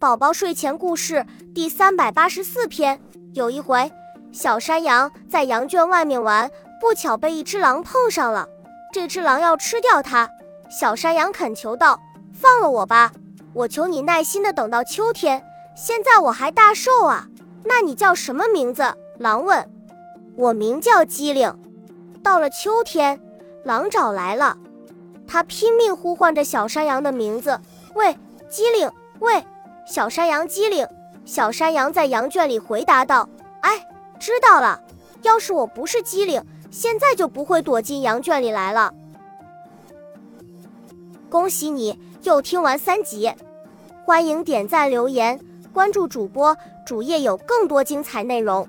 宝宝睡前故事第三百八十四篇。有一回，小山羊在羊圈外面玩，不巧被一只狼碰上了。这只狼要吃掉它，小山羊恳求道：“放了我吧，我求你耐心的等到秋天。现在我还大瘦啊。”那你叫什么名字？狼问。我名叫机灵。到了秋天，狼找来了，他拼命呼唤着小山羊的名字：“喂，机灵，喂。”小山羊机灵，小山羊在羊圈里回答道：“哎，知道了。要是我不是机灵，现在就不会躲进羊圈里来了。”恭喜你又听完三集，欢迎点赞留言，关注主播，主页有更多精彩内容。